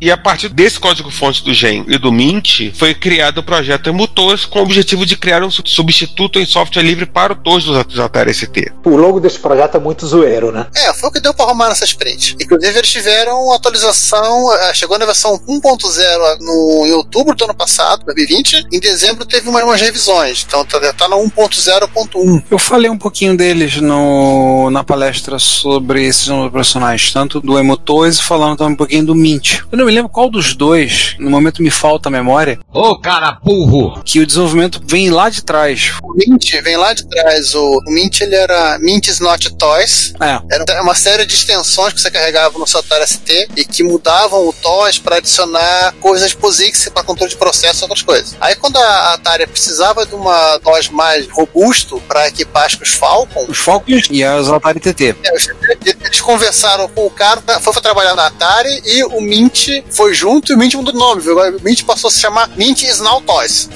E a partir desse código-fonte do GEM e do Mint, foi criado o projeto Emutos com o objetivo de criar um substituto em software livre para o TOS do JRST. O logo desse projeto é muito zoeiro, né? É, foi o que deu para arrumar nessa sprint. Inclusive, eles tiveram atualização, eh, chegou na versão 1.0 no, em outubro do ano passado, 2020. Em dezembro teve umas, umas revisões, então tá, tá no 1.0.1. Eu falei um pouquinho deles no, na palestra sobre esses nomes operacionais, tanto do Emutos e falando também um pouquinho do Mint. Eu não me lembro qual dos dois, no momento me falta a memória. Ô, cara burro! Que o desenvolvimento vem lá de trás. O Mint vem lá de trás. O, o Mint, ele era Mint is not toys. É. Era uma série de extensões que você carregava no seu Atari ST e que mudavam o TOS para adicionar coisas POSIX para controle de processo e outras coisas. Aí quando a Atari precisava de uma TOS mais robusto para equipar acho os Falcon. Os Falcons e as Atari TT. É, os TT, eles conversaram com o cara, foi trabalhar na Atari e o Mint foi junto e o Mint mudou de nome, viu? Agora o Mint passou a se chamar Mint Snow Toys.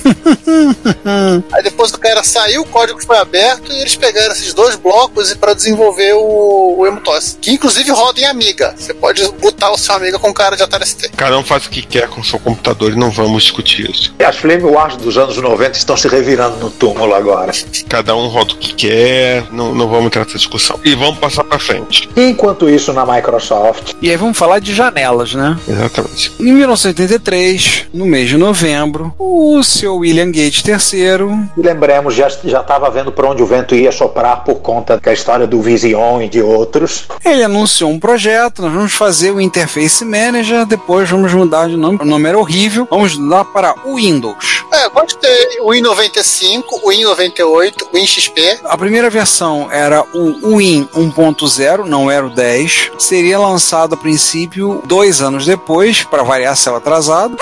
Aí depois o cara saiu, o código foi aberto e eles pegaram esses dois blocos para desenvolver o, o Emutos, que inclusive roda em Amiga. Você pode botar o seu Amiga com cara de Atari ST. Cada um faz o que quer com o seu computador e não vamos discutir isso. E as Flame Wars dos anos 90 estão se revirando no túmulo agora. Cada um roda o que quer, não, não vamos entrar nessa discussão. E vamos passar para frente. Enquanto isso, na Microsoft. E aí vamos falar de janelas, né? Exatamente. Em 1983, no mês de novembro, o seu William Gates III. E lembremos, já estava vendo para onde o vento ia soprar por conta da história do Vision e de outros. Ele anunciou um projeto, nós vamos fazer o Interface Manager, depois vamos mudar de nome, o nome era horrível, vamos mudar para o Windows. É, pode ter o Win95, o Win98, o WinXP. A primeira versão era o Win 1.0, não era o 10. Seria lançado a princípio dois anos depois, para variar céu atrasado.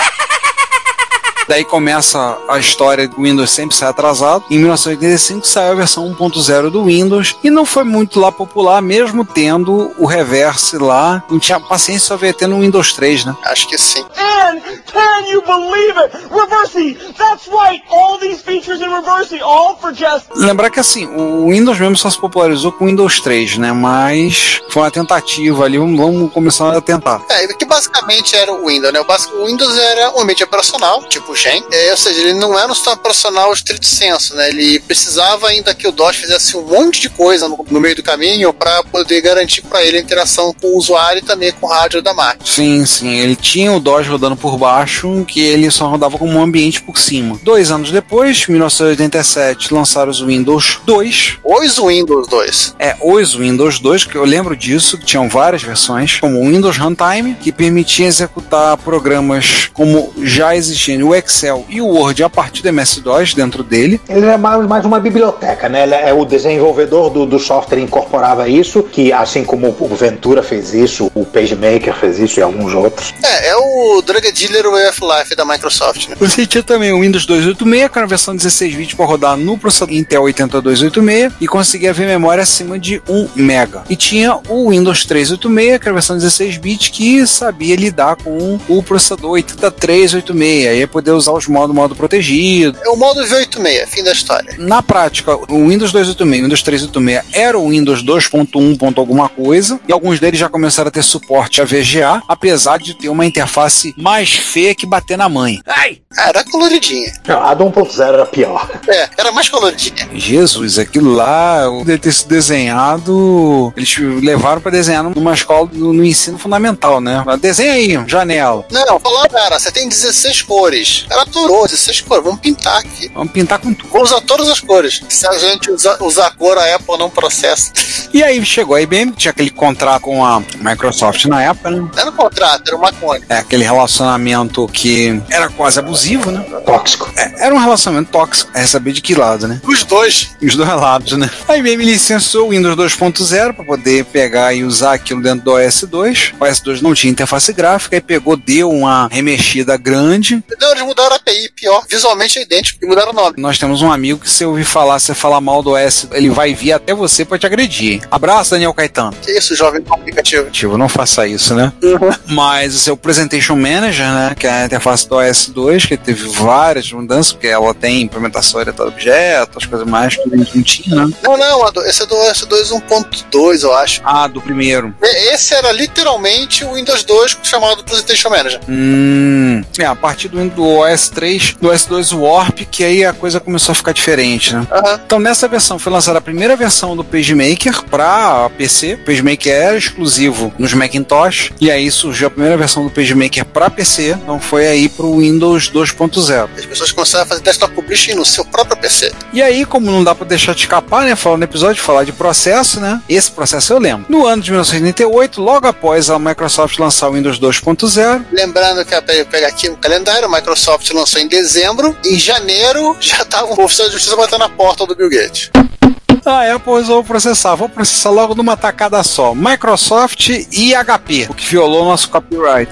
Daí começa a história do Windows sempre sai atrasado. Em 1985 saiu a versão 1.0 do Windows e não foi muito lá popular, mesmo tendo o reverse lá. Não tinha paciência só ver tendo o Windows 3, né? Acho que sim. And can you believe it? Reversing! That's right! All these features in reversing, all for just. Lembrar que assim, o Windows mesmo só se popularizou com o Windows 3, né? Mas foi uma tentativa ali, vamos começar a tentar. É, que basicamente era o Windows, né? O Windows era um ambiente operacional, tipo Gen, é, ou seja, ele não era um sistema operacional estrito senso, né? Ele precisava ainda que o DOS fizesse um monte de coisa no, no meio do caminho para poder garantir para ele a interação com o usuário e também com o rádio da máquina. Sim, sim. Ele tinha o DOS rodando por baixo, que ele só rodava como um ambiente por cima. Dois anos depois, 1987, lançaram os Windows 2. Os Windows 2. É, os Windows 2, que eu lembro disso, que tinham várias versões, como o Windows Runtime, que permitia executar programas como já existiam o Excel e o Word a partir do MS-DOS dentro dele. Ele é mais, mais uma biblioteca, né? Ele é o desenvolvedor do, do software incorporava isso, que assim como o Ventura fez isso, o PageMaker fez isso e alguns outros. É, é o Drug Dealer Way of Life da Microsoft, né? Você tinha também o Windows 286, que era a versão 16 bits para rodar no processador Intel 8286 e conseguia ver memória acima de 1 MB. E tinha o Windows 386, que era a versão 16 bits, que sabia lidar com o processador 8386, aí ia poder usar os modos modo protegido. É o modo V86, fim da história. Na prática, o Windows 286 e o Windows 386 era o Windows 2.1. alguma coisa, e alguns deles já começaram a ter suporte a VGA, apesar de ter uma interface mais feia que bater na mãe. Ai! Era coloridinha. Não, a do 1.0 era pior. É, era mais coloridinha. Jesus, aquilo lá deve ter sido desenhado. Eles levaram para desenhar numa escola no, no, ensino fundamental, né? Desenha aí, janela. Não, falou, cara, você tem 16 cores. Seguinte: ela 16 cores, vamos pintar aqui. Vamos pintar com tudo. Vamos usar todas as cores. Se a gente usar, usar a cor, a Apple não processa. E aí chegou a IBM, tinha aquele contrato com a Microsoft na época, né? Era um contrato, era uma cone. É aquele relacionamento que era quase abusivo, né? Tóxico. É, era um relacionamento tóxico. É saber de que lado, né? Os dois. Os dois lados, né? A IBM licenciou o Windows 2.0 para poder pegar e usar aquilo dentro do OS 2. O OS 2 não tinha interface gráfica e pegou, deu uma remexida grande. Eles mudaram a API, pior. Visualmente é idêntico e mudaram o nome. Nós temos um amigo que se ouvir falar, se falar mal do OS, ele vai vir até você para te agredir. Abraço, Daniel Caetano. Que isso, jovem aplicativo. Tipo, não faça isso, né? Mas o seu Presentation Manager, né? Que é a interface do OS 2, que teve várias mudanças, porque ela tem implementação orientada a objeto, as coisas mais que a gente não tinha, né? Não, não, esse é do OS 2 1.2, eu acho. Ah, do primeiro. Esse era literalmente o Windows 2 chamado Presentation Manager. Hum. É, a partir do, do OS 3, do OS 2 Warp, que aí a coisa começou a ficar diferente, né? Aham. Então, nessa versão foi lançada a primeira versão do PageMaker para PC. O PageMaker era exclusivo nos Macintosh. E aí surgiu a primeira versão do PageMaker para PC. Então, foi aí para o Windows 2.0. As pessoas começaram a fazer desktop publishing no seu próprio PC. E aí, como não dá pra deixar de escapar, né? Falando no episódio, falar de processo, né? Esse processo eu lembro. No ano de 1988, logo após a Microsoft lançar o Windows 2.0, Lembrando que, pega pegar aqui o calendário, a Microsoft lançou em dezembro, em janeiro já estava o oficial de justiça batendo na porta do Bill Gates. a Apple resolveu processar. Vou processar logo numa tacada só. Microsoft e HP, o que violou nosso copyright.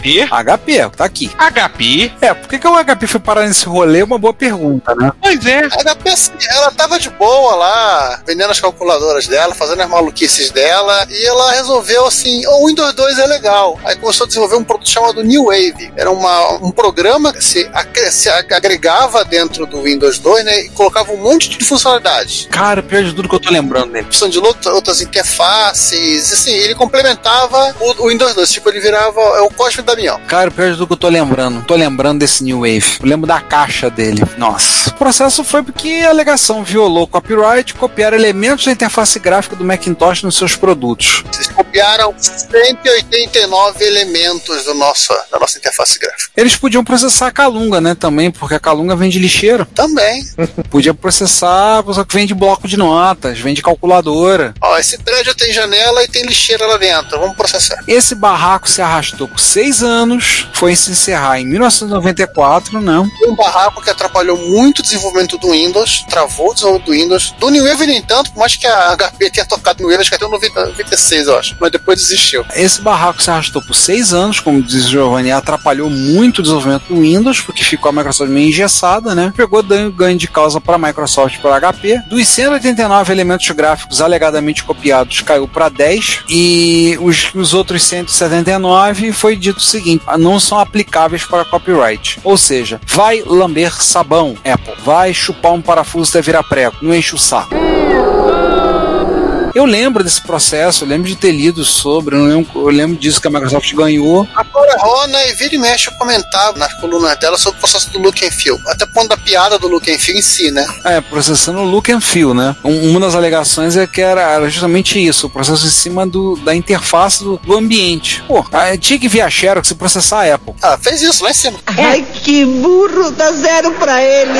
HP? HP, tá aqui. HP? É, por que, que o HP foi parar nesse rolê? É uma boa pergunta, né? Pois é. A HP, assim, ela tava de boa lá, vendendo as calculadoras dela, fazendo as maluquices dela, e ela resolveu assim, o Windows 2 é legal. Aí começou a desenvolver um produto chamado New Wave. Era uma, um programa que se, se agregava dentro do Windows 2, né, e colocava um monte de funcionalidades. Cara, pior de tudo que eu tô lembrando dele. opção de outras interfaces, assim, ele complementava o, o Windows 2, tipo, ele virava é o Cosme Damião. Cara, pior de tudo que eu tô lembrando. Tô lembrando desse New Wave. Eu lembro da caixa dele. Nossa. O processo foi porque a alegação violou copyright, copiar elementos da interface gráfica do Macintosh nos seus produtos. Vocês copiaram 189 elementos do nosso, da nossa interface gráfica. Eles podiam processar a Calunga, né, também, porque a Calunga vende lixeira. Também. Podia processar, só que vende bloco de notas, vende calculadora. Ó, esse prédio tem janela e tem lixeira lá dentro. Vamos processar. Esse barraco se arrastou por seis anos, foi se encerrar em 1994, né? Foi um barraco que atrapalhou muito o desenvolvimento do Windows, travou o desenvolvimento do Windows. Do New Wave, nem tanto, por mais que a HP tenha tocado no Windows, acho que até o 90 96, eu acho. Mas depois desistiu. Esse barraco se arrastou por seis anos, como diz o Giovanni, atrapalhou muito o desenvolvimento do Windows, porque ficou a Microsoft meio engessada, né? Pegou ganho, ganho de causa para a Microsoft e para a HP. Dos 189 elementos gráficos alegadamente copiados, caiu para 10. E os, os outros 179 foi dito seguinte: não são aplicáveis para copyright. Ou seja, vai lamber sabão, Apple. Vai chupar um parafuso até virar prego. Não enche o saco. Eu lembro desse processo, eu lembro de ter lido sobre, eu lembro, eu lembro disso que a Microsoft ganhou. A Cora Rona e vira e mexe eu comentava nas colunas dela sobre o processo do look and feel. Até ponto da piada do look and feel em si, né? É, processando o look and feel, né? Um- uma das alegações é que era, era justamente isso, o processo em cima do, da interface do, do ambiente. Pô, tinha que vir a Xerox e processar a Apple. Ah, fez isso lá em cima. Ai, que burro, dá zero pra ele.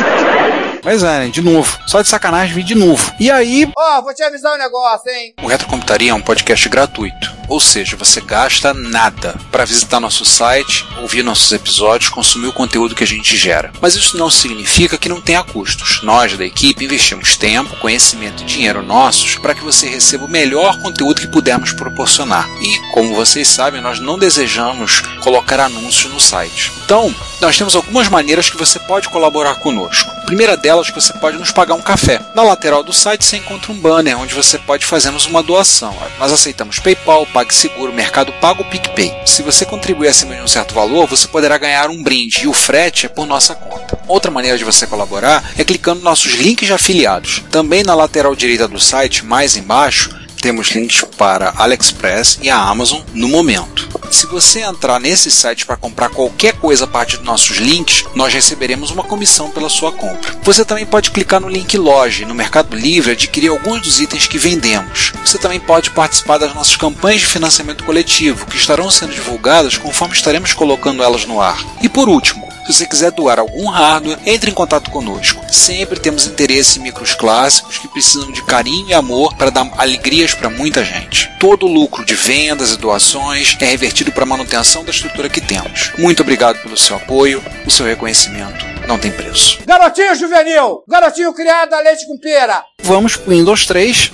Mas é, né, de novo. Só de sacanagem vir de novo. E aí, Ó, vou te avisar um negócio, hein? O Retrocomputaria é um podcast gratuito, ou seja, você gasta nada para visitar nosso site, ouvir nossos episódios, consumir o conteúdo que a gente gera. Mas isso não significa que não tenha custos. Nós da equipe investimos tempo, conhecimento e dinheiro nossos para que você receba o melhor conteúdo que pudermos proporcionar. E, como vocês sabem, nós não desejamos colocar anúncios no site. Então, nós temos algumas maneiras que você pode colaborar conosco. A primeira delas é que você pode nos pagar um café. Na lateral do site você encontra um banner onde você pode fazermos uma doação. Nós aceitamos PayPal, PagSeguro, Mercado Pago, PicPay. Se você contribuir acima de um certo valor, você poderá ganhar um brinde e o frete é por nossa conta. Outra maneira de você colaborar é clicando nos nossos links de afiliados. Também na lateral direita do site, mais embaixo, temos links para AliExpress e a Amazon no momento. Se você entrar nesse site para comprar qualquer coisa a partir dos nossos links, nós receberemos uma comissão pela sua compra. Você também pode clicar no link Loja no Mercado Livre adquirir alguns dos itens que vendemos. Você também pode participar das nossas campanhas de financiamento coletivo, que estarão sendo divulgadas conforme estaremos colocando elas no ar. E por último, se você quiser doar algum hardware, entre em contato conosco. Sempre temos interesse em micros clássicos que precisam de carinho e amor para dar alegrias para muita gente. Todo o lucro de vendas e doações é revertido para a manutenção da estrutura que temos. Muito obrigado pelo seu apoio, o seu reconhecimento não tem preço. Garotinho juvenil! Garotinho criado a leite com pera! Vamos para o Windows 3.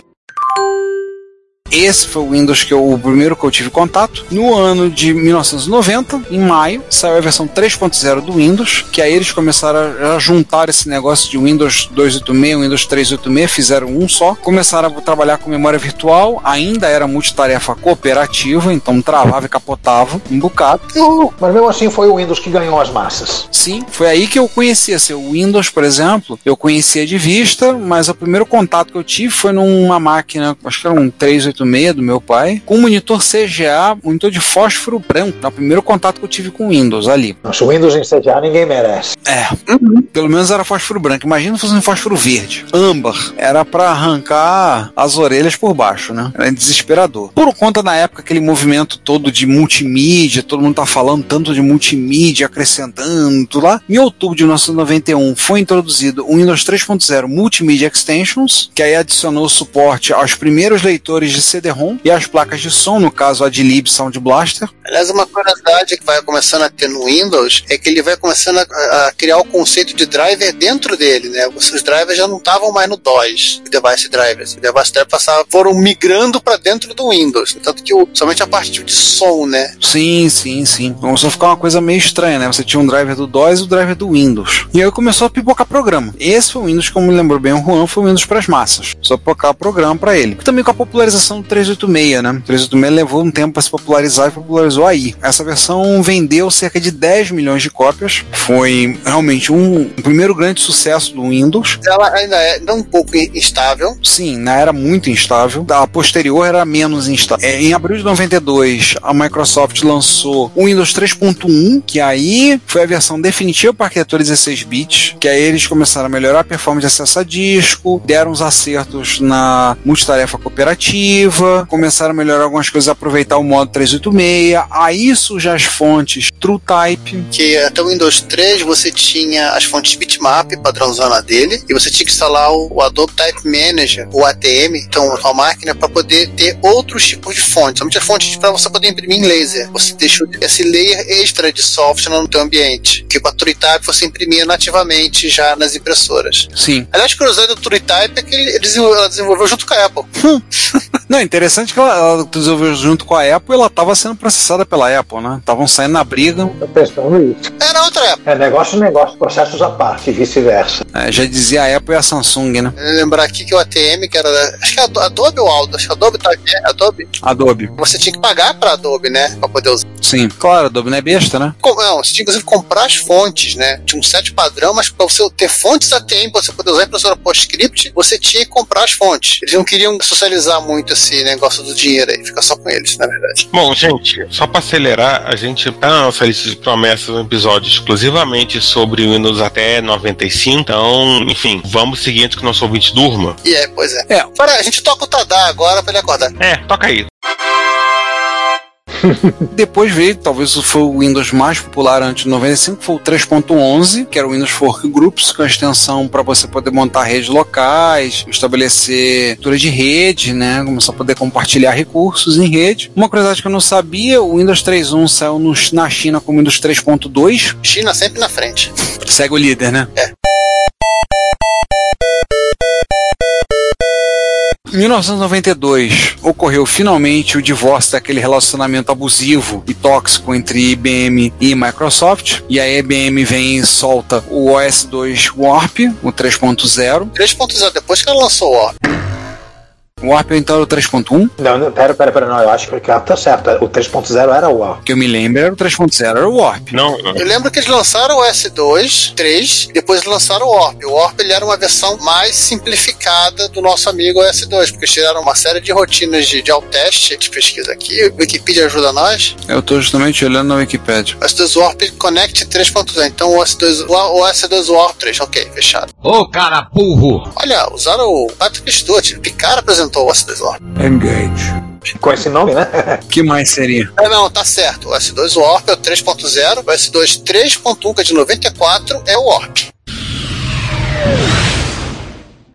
Esse foi o Windows que eu, o primeiro que eu tive contato. No ano de 1990, em maio, saiu a versão 3.0 do Windows, que aí eles começaram a, juntar esse negócio de Windows 286, Windows 386, fizeram um só. Começaram a trabalhar com memória virtual, ainda era multitarefa cooperativa, então travava e capotava um bocado. Mas mesmo assim foi o Windows que ganhou as massas. Sim, foi aí que eu conhecia. Assim, o Windows, por exemplo, eu conhecia de vista, mas o primeiro contato que eu tive foi numa máquina, acho que era um 386 do meu pai, com um monitor CGA, monitor de fósforo branco. É o primeiro contato que eu tive com o Windows ali. Nossa, o Windows em CGA ninguém merece. É, pelo menos era fósforo branco. Imagina se fosse um fósforo verde. Âmbar. Era pra arrancar as orelhas por baixo, né? Era desesperador. Por conta na época aquele movimento todo de multimídia, todo mundo tá falando tanto de multimídia, acrescentando tudo lá. Em outubro de 1991 foi introduzido o Windows 3.0 Multimedia Extensions, que aí adicionou suporte aos primeiros leitores de CD-ROM e as placas de som, no caso a de Lib Sound Blaster. Aliás, uma curiosidade que vai começando a ter no Windows é que ele vai começando a, a criar o conceito de driver dentro dele, né? Os drivers já não estavam mais no DOS, device drivers. Os device drivers passavam, foram migrando para dentro do Windows. Tanto que o, somente a parte de som, né? Sim, sim, sim. Começou a ficar uma coisa meio estranha, né? Você tinha um driver do DOS e o driver do Windows. E aí começou a pipocar programa. Esse foi o Windows, como me lembrou bem o Juan, foi o Windows para as massas. Só pipocar programa para ele. Também com a popularização do 386, né? O 386 levou um tempo para se popularizar e popularizou aí. Essa versão vendeu cerca de 10 milhões de cópias. Foi realmente um, um primeiro grande sucesso do Windows. Ela ainda é um pouco instável. Sim, na era muito instável. A posterior era menos instável. É, em abril de 92, a Microsoft lançou o Windows 3.1, que aí foi a versão definitiva para arquitetura 16 bits, que aí eles começaram a melhorar a performance de acesso a disco, deram uns acertos na multitarefa cooperativa, começaram a melhorar algumas coisas, aproveitar o modo 386, aí surgem as fontes TrueType. Que até o Windows 3 você tinha as fontes bitmap, padrãozona dele, e você tinha que instalar o, Adobe Type Manager, o ATM, então a máquina para poder ter outros tipos de fontes, somente as fontes para você poder imprimir em laser. Você deixou esse layer extra de software no teu ambiente, que com a TrueType você imprimia nativamente já nas impressoras. Sim. Aliás, curiosidade do TrueType é que ele desenvolveu, ela desenvolveu junto com a Apple. Não, interessante que ela, ela desenvolveu junto com a Apple ela estava sendo processada pela Apple, né? Estavam saindo na briga. Tô pensando isso. Era outra Apple. É negócio, negócio, processos à parte, e vice-versa. É, já dizia a Apple e a Samsung, né? Lembrar aqui que o ATM, que era da, acho que é Adobe ou Aldo, acho que Adobe tá é, Adobe. Adobe. Você tinha que pagar pra Adobe, né? Pra poder usar. Sim. Claro, Adobe não é besta, né? Com- Não, você tinha inclusive que comprar as fontes, né? Tinha um set padrão, mas pra você ter fontes ATM, pra você poder usar a impressora PostScript, você tinha que comprar as fontes. Eles não queriam socializar muito esse negócio do dinheiro aí, fica só com eles, na verdade. Bom, gente, só pra acelerar, a gente tá na nossa lista de promessas um episódio exclusivamente sobre o Windows até 95. Então, enfim, vamos seguir antes que o nosso ouvinte durma. E é, pois é. É. Para, a gente toca o Tadá agora pra ele acordar. É, toca aí. Depois veio, talvez foi o Windows mais popular antes de 95, foi o 3.11, que era o Windows Workgroups, com a extensão para você poder montar redes locais, estabelecer estrutura de rede, né? Começar a poder compartilhar recursos em rede. Uma curiosidade que eu não sabia, o Windows 3.1 saiu no- na China como Windows 3.2, China sempre na frente. segue o líder, né? É. 1992, ocorreu finalmente o divórcio daquele relacionamento abusivo e tóxico entre IBM e Microsoft. E a IBM vem e solta o OS 2 Warp, o 3.0. 3.0, depois que ela lançou o Warp. O Warp então era o 3.1? Não, não, pera, pera, pera, não, eu acho que o tá certo. O 3.0 era o Warp. Que eu me lembro era o 3.0, era o Warp. Não, não. Eu lembro que eles lançaram o S2, 3, depois eles lançaram o Warp. O Warp ele era uma versão mais simplificada do nosso amigo S2, porque eles tiraram uma série de rotinas de, de alt-test, de pesquisa aqui. O Wikipedia ajuda nós. Eu tô justamente olhando na Wikipedia. O S2 Warp Connect 3.0. Então o S2, o, o S2 Warp 3, ok, fechado. Ô, cara burro! Olha, usaram o Patrick Stewart. O Picard apresentou o S2 Warp. Engage. Com esse nome, né? que mais seria? É, não, tá certo. O S2 Warp é o 3.0, o S2 3.1, que é de 94, é o Warp.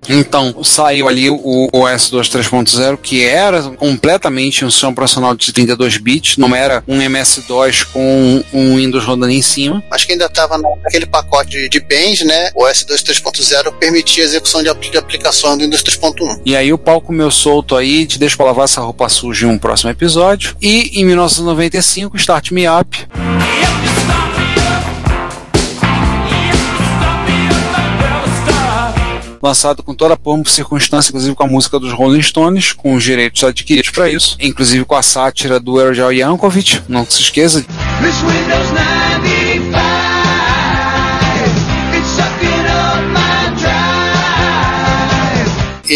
Então, saiu ali o OS 2 3.0, que era completamente um sistema operacional de 32 bits, não era um MS-DOS com um Windows rodando em cima. Acho que ainda estava naquele pacote de, de bens, né? O S2 3.0 permitia a execução de, apl- de aplicações do Windows 3.1. E aí o pau comeu solto aí, te deixo pra lavar essa roupa suja em um próximo episódio. E em 1995, Start Me Up. Lançado com toda a pompa e circunstância, inclusive com a música dos Rolling Stones, com os direitos adquiridos para isso, inclusive com a sátira do Erjal Yankovic, não se esqueça.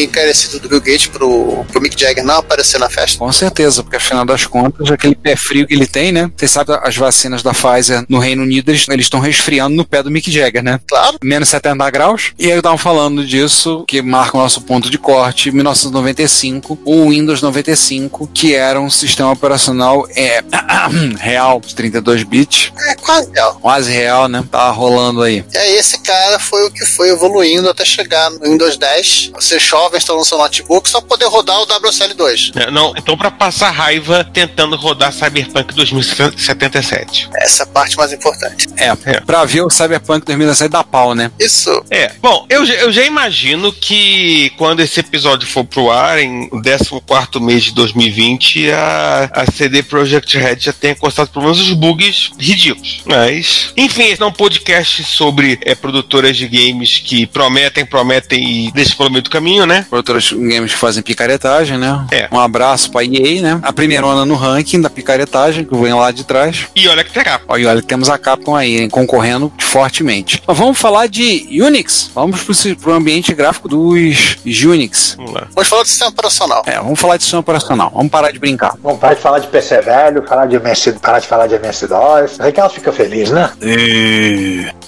Encarecido do Bill Gates pro, pro Mick Jagger não aparecer na festa. Com certeza, porque afinal das contas, aquele pé frio que ele tem, né? Você sabe, as vacinas da Pfizer no Reino Unido, eles estão resfriando no pé do Mick Jagger, né? Claro. Menos 70 graus. E aí eu tava falando disso, que marca o nosso ponto de corte, 1995, o Windows 95, que era um sistema operacional é, real, de 32 bits. É quase real. Quase real, né? Tá rolando aí. E aí esse cara foi o que foi evoluindo até chegar no Windows 10. Você jovem instalando seu notebook só poder rodar o WSL2. É, Não, então pra passar raiva tentando rodar Cyberpunk 2077. Essa é a parte mais importante. É, pra ver o Cyberpunk 2017 da pau, né? Isso. É, bom, eu, já- eu já imagino que quando esse episódio for pro ar, em 14 mês de 2020, a, a CD Projekt Red já tenha encostado pelo menos os bugs ridículos. Mas, enfim, esse é um podcast sobre é, produtoras de games que prometem, prometem e deixam pelo meio do caminho, né? Produtoras de games que fazem picaretagem, né? É. Um abraço pra EA, né? A primeira onda no ranking da picaretagem, que vem lá de trás. E olha que tem capa. Olha, olha que temos a Capcom aí, hein, concorrendo fortemente. Mas vamos falar de Unix. Vamos pro, pro ambiente gráfico dos Unix. Vamos lá. Vamos falar do sistema operacional. É, vamos falar de sistema operacional. Vamos parar de brincar. Vamos parar de falar de PC velho, falar de MS, parar de falar de MS-DOS. Aí que elas ficam felizes, né?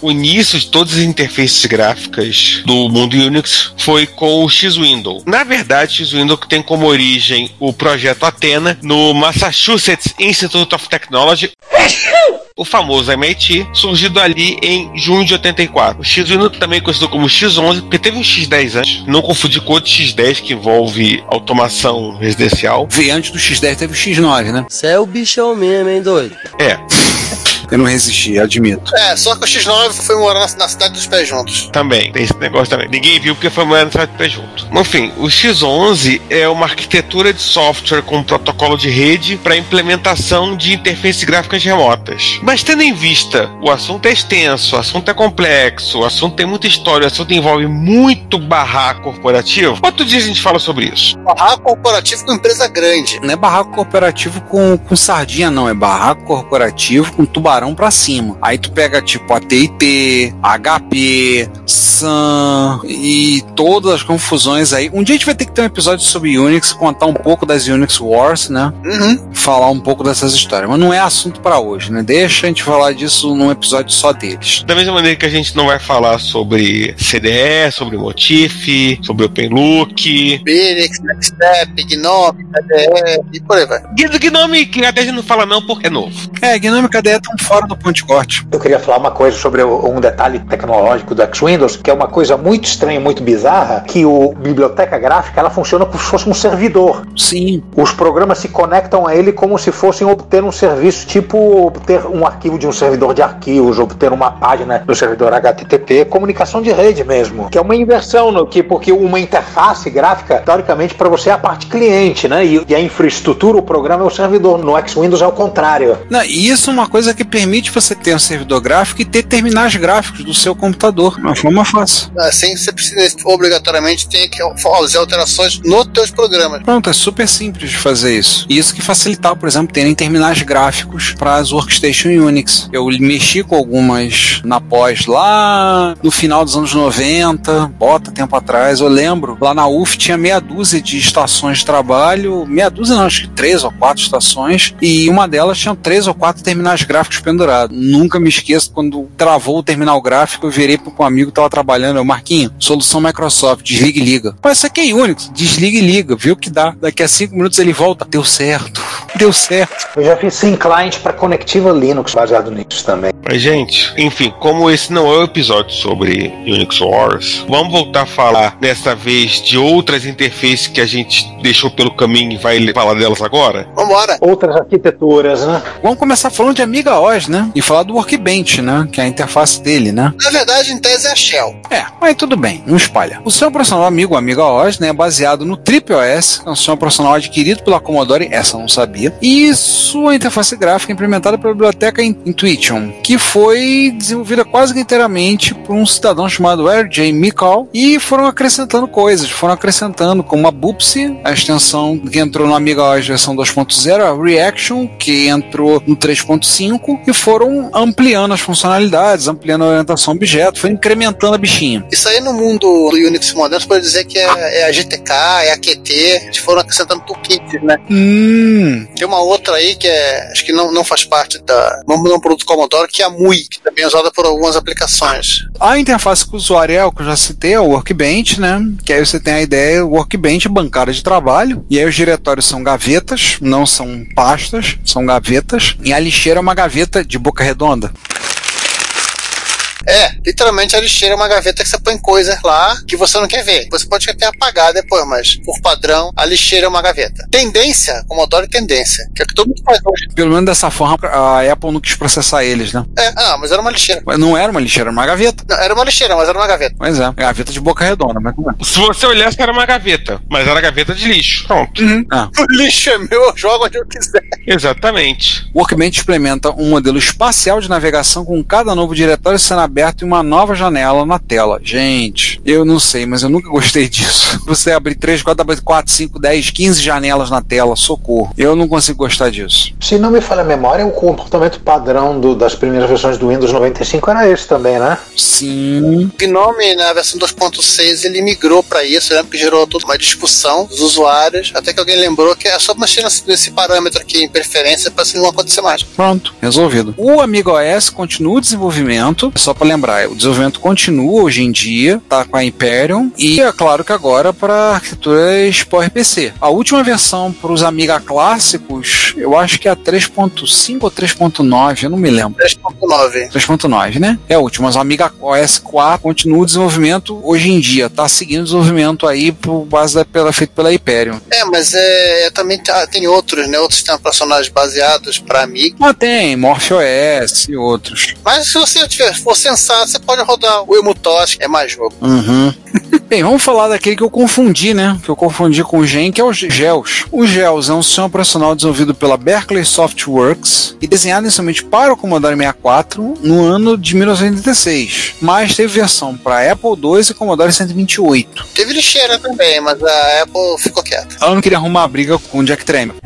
O início de todas as interfaces gráficas do mundo Unix foi com o X-Window. Na verdade, X-Window que tem como origem o projeto Athena no Massachusetts Institute of Technology. O famoso MIT, surgido ali em junho de 84. O X-Window também é conhecido como X11, porque teve um X10 antes. Não confundir com outro X10 que envolve automação residencial. Veio antes do X10 teve o X9, né? Você é o bichão mesmo, hein, doido? É, Eu não resisti, admito. É, só que o X9 foi morar na, na cidade dos pés juntos. Também, tem esse negócio também. Ninguém viu porque foi morar no site pé junto. Enfim, o X11 é uma arquitetura de software com protocolo de rede para implementação de interfaces gráficas remotas. Mas tendo em vista o assunto é extenso, o assunto é complexo, o assunto tem muita história, o assunto envolve muito barraco corporativo, outro dia a gente fala sobre isso. Barraco corporativo com empresa grande. Não é barraco corporativo com, com sardinha, não. É barraco corporativo com tubarão pra cima. Aí tu pega tipo AT&T, HP, Sun e todas as confusões aí. Um dia a gente vai ter que ter um episódio sobre Unix, contar um pouco das Unix Wars, né? Uhum. Falar um pouco dessas histórias. Mas não é assunto pra hoje, né? Deixa a gente falar disso num episódio só deles. Da mesma maneira que a gente não vai falar sobre CDE, sobre Motif, sobre OpenLook. Linux, Nextstep, Gnome, KDE e por aí vai. Gnome que até a gente não fala não porque é novo. É, Gnome KDE tão fora do ponto de corte. Eu queria falar uma coisa sobre um detalhe tecnológico do X-Windows, que é uma coisa muito estranha, muito bizarra, que o biblioteca gráfica ela funciona como se fosse um servidor. Sim. Os programas se conectam a ele como se fossem obter um serviço, tipo obter um arquivo de um servidor de arquivos, obter uma página do servidor HTTP, comunicação de rede mesmo, que é uma inversão no que porque uma interface gráfica, teoricamente, para você é a parte cliente, né? E, e a infraestrutura, o programa é o servidor. No X-Windows é o contrário. Não, e isso é uma coisa que permite você ter um servidor gráfico e ter terminais gráficos do seu computador. Uma forma fácil. Assim você precisa obrigatoriamente ter que fazer alterações nos teus programas. Pronto, é super simples de fazer isso. E isso que facilitava, por exemplo, terem terminais gráficos para as workstation Unix. Eu mexi com algumas na pós lá no final dos anos 90, bota tempo atrás, eu lembro, lá na UF tinha meia dúzia de estações de trabalho, meia dúzia não, acho que três ou quatro estações, e uma delas tinha três ou quatro terminais gráficos pendurados. Nunca me esqueço, quando travou o terminal gráfico, eu virei para um amigo que estava trabalhando, eu, Marquinho, solução Microsoft, desliga e liga. Mas isso aqui é Unix, desliga e liga, viu que dá. Daqui a cinco minutos ele volta, deu certo, deu certo. Eu já fiz sim client para Conectiva Linux baseado nisso também. Mas, gente, enfim, como esse não é o episódio sobre Unix Wars, vamos voltar a falar dessa vez de outras interfaces que a gente deixou pelo caminho e vai falar delas agora? Vambora! Outras arquiteturas, né? Vamos começar falando de Amiga OS, né? E falar do Workbench, né? Que é a interface dele, né? Na verdade, em tese é a Shell. É, mas tudo bem, não espalha. O sistema operacional amigo Amiga OS, né, é baseado no TripOS, que é um sistema operacional adquirido pela Commodore, essa eu não sabia, e sua interface gráfica implementada pela biblioteca Intuition, que foi desenvolvida quase que inteiramente por um cidadão chamado R.J. Mikal, e foram acrescentando coisas, foram acrescentando como a Bupsy, a extensão que entrou no Amiga OS versão 2.0, a Reaction, que entrou no 3.5, e foram ampliando as funcionalidades, ampliando a orientação objeto, foi incrementando a bichinha. Isso aí no mundo do Unix moderno, você pode dizer que é, é a GTK, é a QT, eles foram acrescentando toolkits, né? Hum. Tem uma outra aí que é, acho que não, não faz parte da, não, não produto Commodore, que é a MUI, que também é usada por algumas aplicações. A interface com o usuário é o que eu já citei, é o Workbench, né? Que aí você tem a ideia, o Workbench, bancada de trabalho, e aí os diretórios são gavetas, não são pastas, são gavetas, e a lixeira é uma gaveta de boca redonda. É, literalmente a lixeira é uma gaveta que você põe coisas lá que você não quer ver. Você pode até apagar depois, mas por padrão, a lixeira é uma gaveta. Tendência, Commodore tendência, que é o que todo mundo faz hoje. Pelo menos dessa forma, a Apple não quis processar eles, né? É, ah, mas era uma lixeira. Mas não era uma lixeira, era uma gaveta. Não, era uma lixeira, mas era uma gaveta. Pois é, gaveta de boca redonda, mas não é. Se você olhasse, era uma gaveta, mas era gaveta de lixo. Pronto. Ah. O lixo é meu, eu jogo onde eu quiser. Exatamente. O Workbench implementa um modelo espacial de navegação com cada novo diretório sendo aberto em uma nova janela na tela. Gente, eu não sei, mas eu nunca gostei disso. Você abrir 3, 4, 4, 5, 10, 15 janelas na tela, socorro. Eu não consigo gostar disso. Se não me falha a memória, o comportamento padrão do- das primeiras versões do Windows 95 era esse também, né? Sim. O Gnome, na versão 2.6, ele migrou para isso. Eu lembro que gerou toda uma discussão dos usuários, até que alguém lembrou que é só mexer nesse, parâmetro aqui em preferência para isso não acontecer mais. Pronto, resolvido. O Amiga OS continua o desenvolvimento, só para lembrar, o desenvolvimento continua hoje em dia, tá com a Hyperion, e é claro que agora para arquiteturas PowerPC. A última versão para os Amiga clássicos, eu acho que é a 3.5 ou 3.9, eu não me lembro. 3.9. 3.9, né? É a última, mas o Amiga OS 4 continua o desenvolvimento hoje em dia, tá seguindo o desenvolvimento aí por base da, pela, feito pela Hyperion. É, mas é, também tá- tem outros, né? Outros sistemas operacionais baseados para Amiga. Mas tem, MorphOS e outros. Mas se você tiver, for sensato, você pode rodar o Emutos, que é mais jogo. Uhum. Bem, vamos falar daquele que eu confundi, né? Que eu confundi com o Gen, que é o GELS. O GELS é um sistema operacional desenvolvido pela Berkeley Softworks e desenhado inicialmente para o Commodore 64 no ano de 1986, mas teve versão para Apple II e Commodore 128. Teve lixeira também, mas a Apple ficou quieta. Ela não queria arrumar briga com o Jack Tramiel.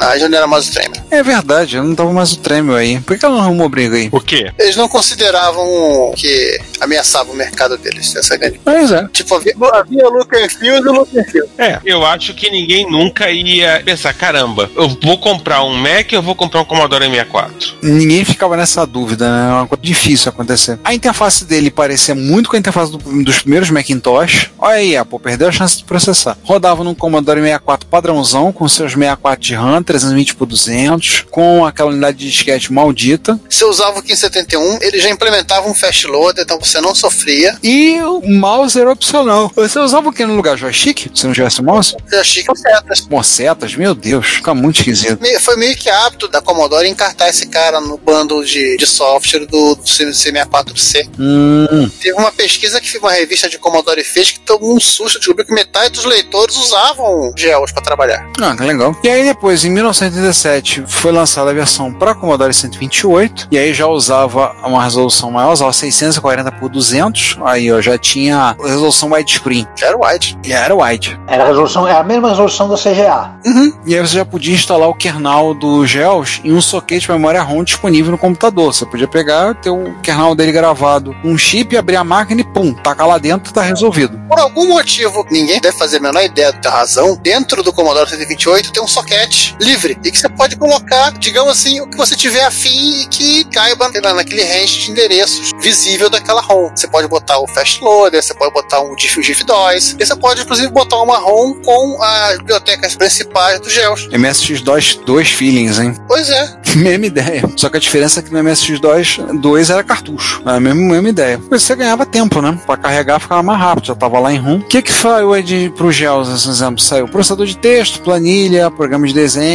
Ah, já não era mais o Tremor. É verdade, eu não tava mais o Tramiel aí. Por que ela não arrumou briga aí? O quê? Eles não consideravam que ameaçava o mercado deles. Essa é grande. Pois é. Tipo, havia, havia feel e feel. É, eu acho que ninguém nunca ia pensar, caramba, eu vou comprar um Mac ou eu vou comprar um Commodore 64? Ninguém ficava nessa dúvida, né? É uma coisa difícil acontecer. A interface dele parecia muito com a interface do- dos primeiros Macintosh. Olha aí, Apple, perdeu a chance de processar. Rodava num Commodore 64 padrãozão, com seus 64 de RAM, 320 por 200, com aquela unidade de disquete maldita. Se usava o 1571, ele já implementava um fast loader, então você não sofria. E o mouse era opcional. Você usava o que no lugar? Joystick? Se não tivesse mouse? Achei que setas. Mocetas? Meu Deus, fica muito esquisito. Foi meio que hábito da Commodore encartar esse cara no bundle de, de software do, do C64C. Hum. Teve uma pesquisa que uma revista de Commodore fez que tomou um susto, descobriu que metade dos leitores usavam GEOS para trabalhar. Ah, que legal. E aí depois, em 1987, foi lançada a versão para Commodore 128 e aí já usava uma resolução maior, usava 640 por 200, aí ó, já tinha resolução widescreen. Já era wide. E era wide. Era a resolução, é a mesma resolução da CGA. Uhum. E aí você já podia instalar o kernel do GEOS em um soquete de memória ROM disponível no computador. Você podia pegar, ter o kernel dele gravado, um chip, abrir a máquina e pum, tacar lá dentro, tá resolvido. Por algum motivo, ninguém deve fazer a menor ideia da razão, dentro do Commodore 128 tem um socket livre e que você pode colocar, digamos assim, o que você tiver afim e que caiba na- naquele range de endereços visível daquela ROM. Você pode botar o fast loader, você pode botar um GIF, um GIF 2 e você pode inclusive botar uma ROM com as bibliotecas principais do GEOS. MSX2 dois feelings, hein? Pois é, Mesma ideia. Só que a diferença é que no MSX2 2 era cartucho. Era a mesma, mesma ideia. Você ganhava tempo, né? Pra carregar ficava mais rápido, já tava lá em ROM. O que que saiu aí de, pro GEOS, esse exemplo? Saiu processador de texto, planilha, programa de desenho,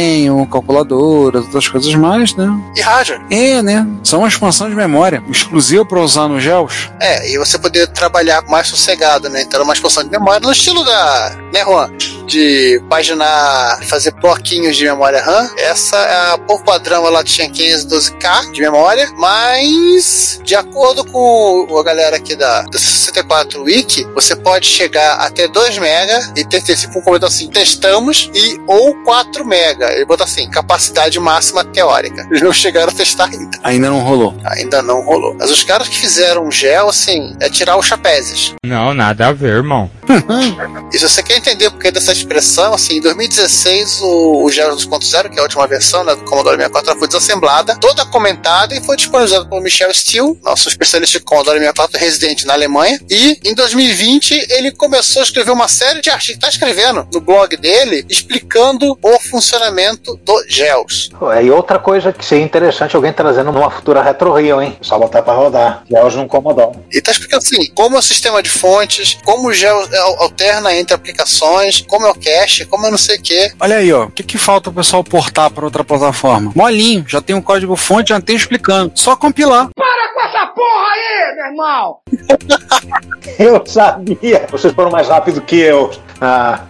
calculadora, outras coisas mais, né? e hardware. É, né? Só uma expansão de memória, exclusiva pra usar no GEOS. É, e você poder trabalhar mais sossegado, né? Então era uma expansão de memória no estilo da, né, Juan? De paginar, fazer bloquinhos de memória RAM. Essa, a, por padrão, ela tinha 512K de memória, mas de acordo com a galera aqui da, da 64 Wiki, você pode chegar até 2 MB e ter, ter tipo um comentário assim, testamos, e ou 4 MB. Ele bota assim, capacidade máxima teórica. Eles não chegaram a testar ainda. Ainda não rolou. Ainda não rolou. Mas os caras que fizeram o gel, assim, é tirar os chapézes. Não, nada a ver, irmão. E se você quer entender o porquê dessa expressão, assim, em 2016 o, o Gel 2.0, que é a última versão né, do Commodore 64, ela foi desassemblada, toda comentada e foi disponibilizada pelo Michel Steele, nosso especialista de Commodore 64 residente na Alemanha. E em 2020 ele começou a escrever uma série de artigos, está escrevendo no blog dele, explicando o funcionamento do GELS. Pô, E outra coisa que seria interessante alguém trazendo numa futura Retro Rio, hein? Só botar pra rodar. Hoje não Commodore. E tá explicando assim, como é o sistema de fontes, como o GEL al- alterna entre aplicações, como é o cache, como é não sei o que. Olha aí, ó. O que, que falta o pessoal portar para outra plataforma? Molinho, já tem um código fonte, já tem explicando. Só compilar. Para com essa porra aí, meu irmão! Eu sabia! Vocês foram mais rápido que eu. Ah,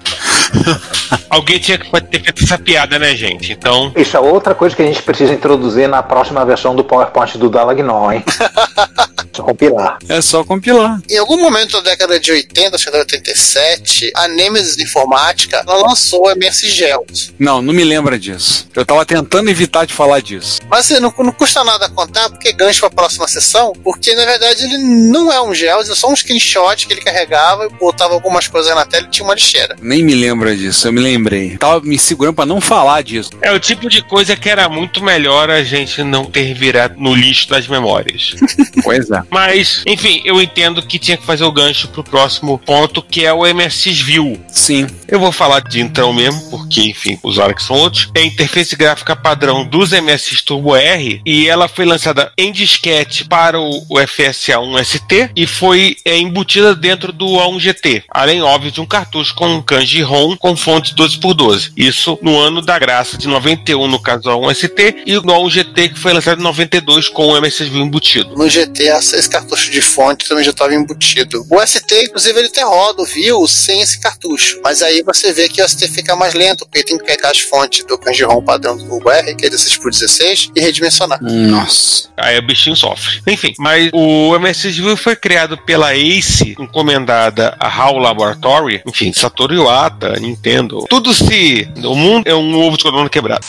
Alguém tinha que ter feito essa piada, né, gente? Então, isso é outra coisa que a gente precisa introduzir na próxima versão do PowerPoint do Dalagnon, hein? Só compilar. É só compilar. Em algum momento da década de 80, acho que era 87, a Nemesis Informática ela lançou o MS Gels. Não, não me lembra disso. Eu tava tentando evitar de falar disso. Mas assim, não, não custa nada contar, porque gancho para a próxima sessão, porque na verdade ele não é um Gels, é só um screenshot que ele carregava e botava algumas coisas na tela e tinha uma lixeira. Nem me lembra disso, eu me lembrei. Tava me segurando pra não falar disso. é o tipo de coisa que era muito melhor a gente não ter virado no lixo das memórias. Pois é. Mas, enfim, eu entendo que tinha que fazer o gancho pro próximo ponto, que é o MSX View. Sim. Eu vou falar de Intrão mesmo, porque, enfim, os que são outros. É a interface gráfica padrão dos MSX Turbo R e ela foi lançada em disquete para o, o FSA1 ST e foi é, embutida dentro do A1 GT, além, óbvio, de um cartucho com um kanji ROM com fonte 12x12. Isso no ano da graça de 91 no caso do A1 ST e no A1 GT que foi lançado em 92 com o MSX View embutido. No GT, esse cartucho de fonte também já estava embutido. O ST, inclusive, ele tem roda, viu, sem esse cartucho. Mas aí você vê que o ST fica mais lento, porque tem que pegar as fontes do kanji ROM padrão do UR, que é 16 por 16, e redimensionar. Nossa. Aí o bichinho sofre. Enfim, mas o MSX View foi criado pela Ace, encomendada a HAL Laboratory, enfim, Satoru Iwata, Nintendo. Tudo se. O mundo é um ovo de codorna quebrado.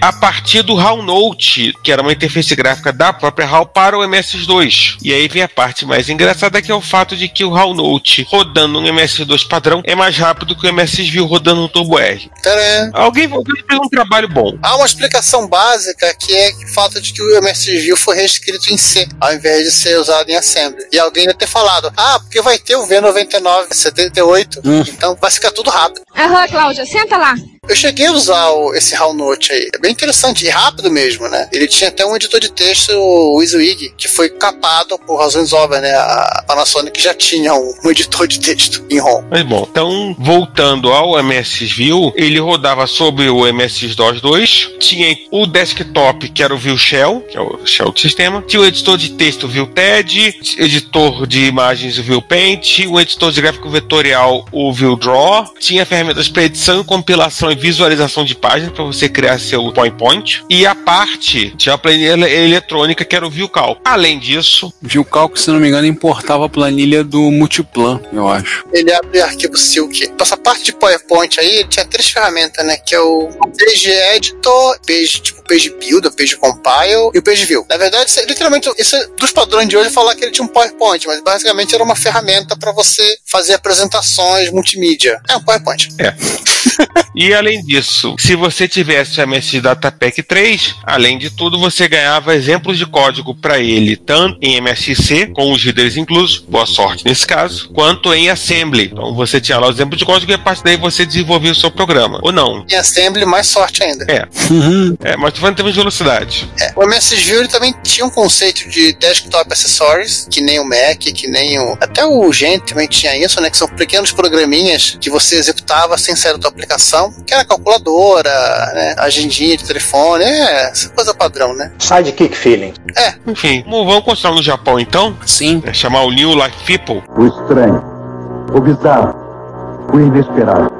A partir do HAL Note, que era uma interface gráfica da própria HAL para o MSX2. E aí vem a parte mais engraçada, que é o fato de que o HAL Note rodando um MSX2 padrão é mais rápido que o MSX View rodando um Turbo R. Tcharam! Alguém, alguém fez um trabalho bom. Há uma explicação básica que é o fato de que o MSX View foi reescrito em C, ao invés de ser usado em Assembly. E alguém deve ter falado, ah, porque vai ter o V99 78, então vai ficar tudo rápido. Aham, Cláudia, senta lá. Eu cheguei a usar o- esse HAL Note aí. É bem interessante e rápido mesmo, né? Ele tinha até um editor de texto, o WYSIWYG, que foi capado por razões óbvias, né? A Panasonic já tinha um, um editor de texto em ROM. Mas bom, então voltando ao MSX View, ele rodava sobre o MSX DOS 2, tinha o desktop que era o View Shell, que é o shell do sistema, tinha o editor de texto View TED, editor de imagens View Paint, o editor de gráfico vetorial o View Draw, tinha ferramentas para edição e compilação visualização de página para você criar seu PowerPoint. E a parte tinha a planilha eletrônica que era o ViewCalc. Além disso, ViewCalc, se não me engano, importava a planilha do Multiplan, eu acho. Ele abre arquivo Silk. Essa parte de PowerPoint aí, ele tinha três ferramentas, né? Que é o Page Editor, Page, tipo, Page Builder, Page Compile e o Page View. Na verdade, isso é, literalmente, isso é dos padrões de hoje falar que ele tinha um PowerPoint, mas basicamente era uma ferramenta para você fazer apresentações multimídia. É um PowerPoint. É. e além disso, se você tivesse o MS Datapack 3, além de tudo, você ganhava exemplos de código para ele, tanto em MSC, com os readers inclusos, boa sorte nesse caso, quanto em Assembly. Então você tinha lá o exemplo de código e a partir daí você desenvolvia o seu programa. Ou não. Em Assembly, mais sorte ainda. É. é mas termos de velocidade. É. O MS View também tinha um conceito de desktop accessories, que nem o Mac, que nem o. Até o Gent também tinha isso, né? Que são pequenos programinhas que você executava sem sair da tua aplicação, que era calculadora, né? Agendinha de telefone, é, essa coisa padrão, né? Sidekick feeling. É. Enfim, vamos continuar no Japão então? Sim. É chamar o New Life People. O estranho, o bizarro, o inesperado.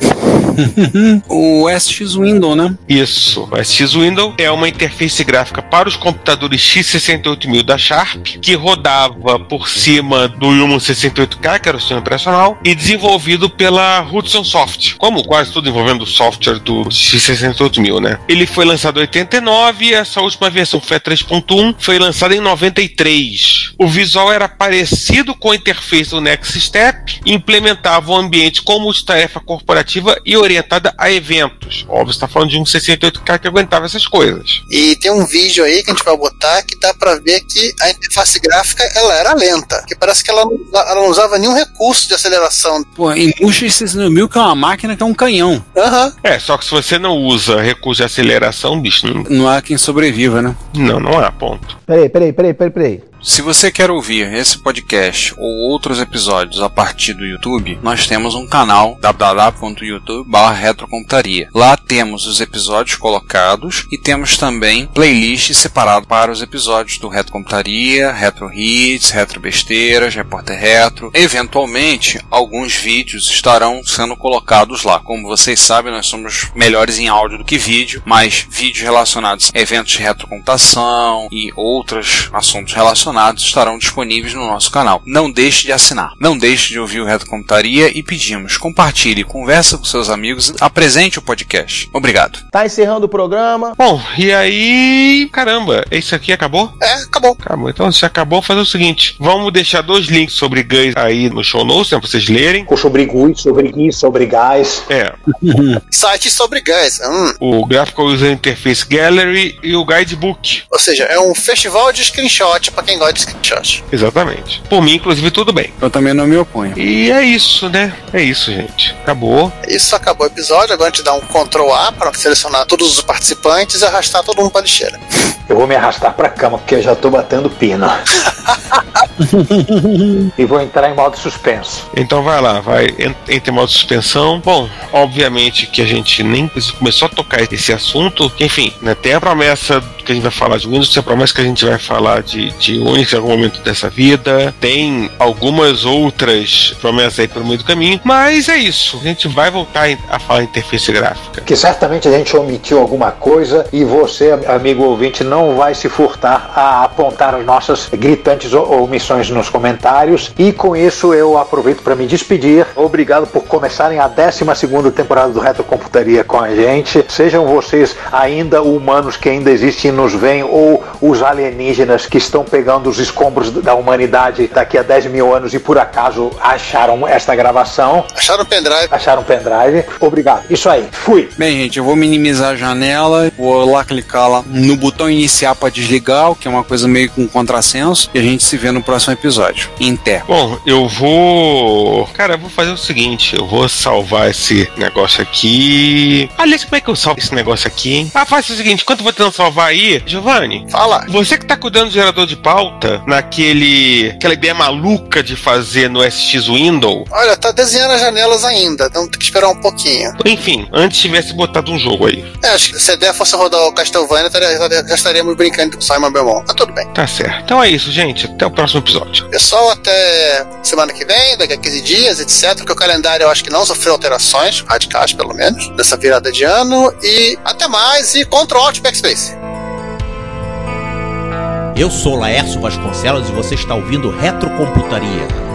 o SX Window, né? Isso. O SX Window é uma interface gráfica para os computadores X68000 da Sharp, que rodava por cima do Yuma 68K, que era o sistema operacional, e desenvolvido pela Hudson Soft, como quase tudo envolvendo o software do X68000, né? Ele foi lançado em 89 e essa última versão foi a 3.1, foi lançada em 93. O visual era parecido com a interface do Next Step, implementava um ambiente com multitarefa corporativa e orientada a eventos. Óbvio, você tá falando de um 68K que aguentava essas coisas. E tem um vídeo aí que a gente vai botar que dá pra ver que a interface gráfica ela era lenta. Que parece que ela não, ela não usava nenhum recurso de aceleração. Pô, em um X69000 que é uma máquina que é um canhão. Aham. É, só que se você não usa recurso de aceleração, bicho, não, Não há quem sobreviva, né? não, não há, ponto. Peraí, peraí, peraí, peraí, peraí. Se você quer ouvir esse podcast ou outros episódios a partir do YouTube, nós temos um canal www.youtube.com.retrocomputaria. Lá temos os episódios colocados e temos também playlists separadas para os episódios do Retro Computaria, Retro Hits, Retro Besteiras, Repórter Retro. Eventualmente, alguns vídeos estarão sendo colocados lá. Como vocês sabem, nós somos melhores em áudio do que vídeo, mas vídeos relacionados a eventos de retrocomputação e outros assuntos relacionados estarão disponíveis no nosso canal. Não deixe de assinar. Não deixe de ouvir o Retrocomputaria e pedimos, compartilhe, conversa com seus amigos, apresente o podcast. Obrigado. Tá encerrando o programa. Bom, e aí. Caramba, isso aqui acabou? É, acabou. Acabou. Então, se acabou, fazer o seguinte: vamos deixar dois links sobre Guns aí no show notes, né, pra vocês lerem. Com sobre GUI, sobre GUI, sobre gás. É, Site sobre gás. Hum. o Graphical User Interface Gallery e o Guidebook. Ou seja, é um festival de screenshot pra quem gosta de screenshot. Exatamente. Por mim, inclusive, tudo bem. Eu também não me oponho. E é isso, né? É isso, gente. Acabou. Isso acabou o episódio. Agora a gente dá um Ctrl A para selecionar todos os participantes e arrastar todo mundo pra lixeira. Eu vou me arrastar pra cama porque eu já tô batendo pino. e vou entrar em modo suspenso. Então vai lá, vai en- entre modo de suspensão. Bom, obviamente que a gente nem começou a tocar esse assunto. Enfim, né, tem a promessa que a gente vai falar de Windows, tem a promessa que a gente vai falar de, de Unix em algum momento dessa vida. Tem algumas outras promessas aí pelo meio do caminho. Mas é isso. A gente vai voltar em- a falar em interface gráfica. Que certamente a gente omitiu alguma coisa e você, amigo ouvinte, não vai se furtar a apontar as nossas gritantes omissões nos comentários. E com isso eu aproveito para me despedir. Obrigado por começarem a 12 segunda temporada do Retrocomputaria com a gente. Sejam vocês ainda humanos que ainda existem e nos veem ou os alienígenas que estão pegando os escombros da humanidade daqui a 10 mil anos e por acaso acharam esta gravação, Acharam o pendrive? acharam pendrive. Obrigado. Isso aí. Fui. Bem, gente, eu vou minimizar a janela, vou lá clicar lá no botão iniciar para desligar, o que é uma coisa meio com contrassenso, e a gente se vê no próximo episódio. Em té. Bom, eu vou. Cara, eu vou fazer o seguinte: eu vou salvar esse negócio aqui. Aliás, como é que eu salvo esse negócio aqui, hein? Ah, faz o seguinte: enquanto eu vou tentando salvar aí, Giovanni, Fala. você que tá cuidando do gerador de pauta, naquele. aquela ideia maluca de fazer no SX Window. Olha, tá desenhando as janelas ainda, então tem que esperar um pouquinho. Enfim, antes tivesse botado um jogo aí. É, acho que se a ideia fosse rodar o Castlevania, estaria- já estaria estaremos brincando com Simon Belmont. Mas tudo bem. Tá certo. Então é isso, gente. Até o próximo episódio. Pessoal, até semana que vem, daqui a 15 dias, etc. Porque o calendário eu acho que não sofreu alterações, radicais pelo menos, nessa virada de ano. E até mais e Ctrl Alt Backspace. Eu sou Laércio Vasconcelos e você está ouvindo Retrocomputaria.